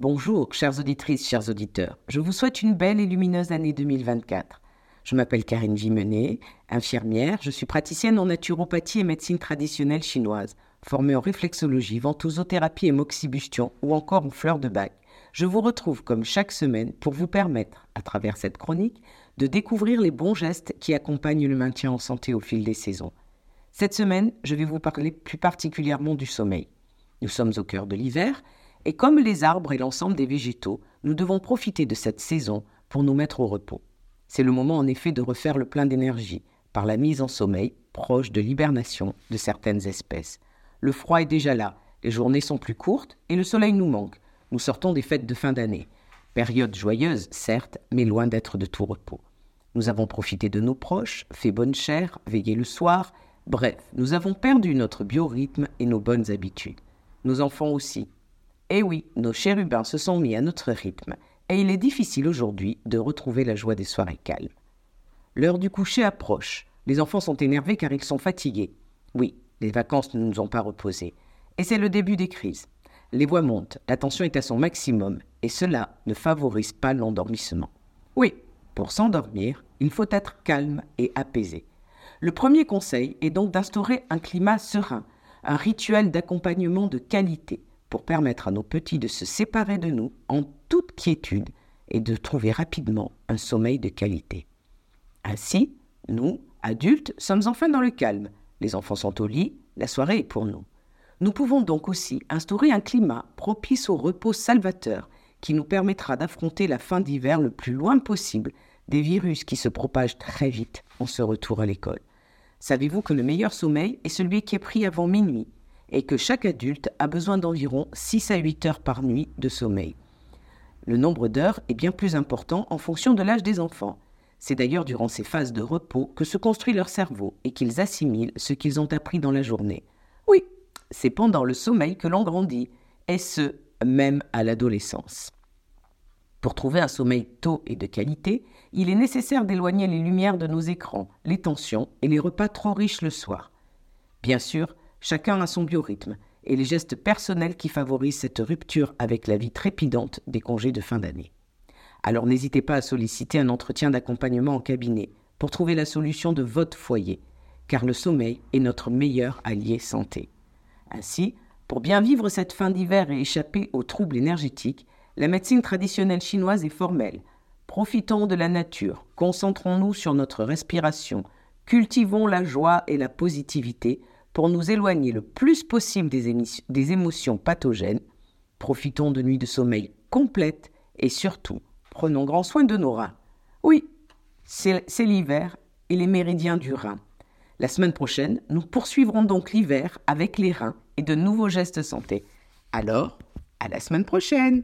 Bonjour, chères auditrices, chers auditeurs. Je vous souhaite une belle et lumineuse année 2024. Je m'appelle Karine Vimenet, infirmière. Je suis praticienne en naturopathie et médecine traditionnelle chinoise, formée en réflexologie, ventosothérapie et moxibustion ou encore en fleurs de bac. Je vous retrouve comme chaque semaine pour vous permettre, à travers cette chronique, de découvrir les bons gestes qui accompagnent le maintien en santé au fil des saisons. Cette semaine, je vais vous parler plus particulièrement du sommeil. Nous sommes au cœur de l'hiver et comme les arbres et l'ensemble des végétaux, nous devons profiter de cette saison pour nous mettre au repos. C'est le moment en effet de refaire le plein d'énergie par la mise en sommeil proche de l'hibernation de certaines espèces. Le froid est déjà là, les journées sont plus courtes et le soleil nous manque. Nous sortons des fêtes de fin d'année. Période joyeuse, certes, mais loin d'être de tout repos. Nous avons profité de nos proches, fait bonne chère, veillé le soir. Bref, nous avons perdu notre biorhythme et nos bonnes habitudes. Nos enfants aussi, eh oui, nos chérubins se sont mis à notre rythme, et il est difficile aujourd'hui de retrouver la joie des soirées calmes. L'heure du coucher approche. Les enfants sont énervés car ils sont fatigués. Oui, les vacances ne nous ont pas reposés. Et c'est le début des crises. Les voix montent, la tension est à son maximum, et cela ne favorise pas l'endormissement. Oui, pour s'endormir, il faut être calme et apaisé. Le premier conseil est donc d'instaurer un climat serein, un rituel d'accompagnement de qualité pour permettre à nos petits de se séparer de nous en toute quiétude et de trouver rapidement un sommeil de qualité. Ainsi, nous, adultes, sommes enfin dans le calme. Les enfants sont au lit, la soirée est pour nous. Nous pouvons donc aussi instaurer un climat propice au repos salvateur qui nous permettra d'affronter la fin d'hiver le plus loin possible des virus qui se propagent très vite en ce retour à l'école. Savez-vous que le meilleur sommeil est celui qui est pris avant minuit? Et que chaque adulte a besoin d'environ 6 à 8 heures par nuit de sommeil. Le nombre d'heures est bien plus important en fonction de l'âge des enfants. C'est d'ailleurs durant ces phases de repos que se construit leur cerveau et qu'ils assimilent ce qu'ils ont appris dans la journée. Oui, c'est pendant le sommeil que l'on grandit, et ce, même à l'adolescence. Pour trouver un sommeil tôt et de qualité, il est nécessaire d'éloigner les lumières de nos écrans, les tensions et les repas trop riches le soir. Bien sûr, Chacun a son biorhythme et les gestes personnels qui favorisent cette rupture avec la vie trépidante des congés de fin d'année. Alors n'hésitez pas à solliciter un entretien d'accompagnement en cabinet pour trouver la solution de votre foyer, car le sommeil est notre meilleur allié santé. Ainsi, pour bien vivre cette fin d'hiver et échapper aux troubles énergétiques, la médecine traditionnelle chinoise est formelle. Profitons de la nature, concentrons-nous sur notre respiration, cultivons la joie et la positivité pour nous éloigner le plus possible des, émotions pathogènes. Profitons de nuits de sommeil complètes et surtout, prenons grand soin de nos reins. Oui, c'est l'hiver et les méridiens du rein. La semaine prochaine, nous poursuivrons donc l'hiver avec les reins et de nouveaux gestes santé. Alors, à la semaine prochaine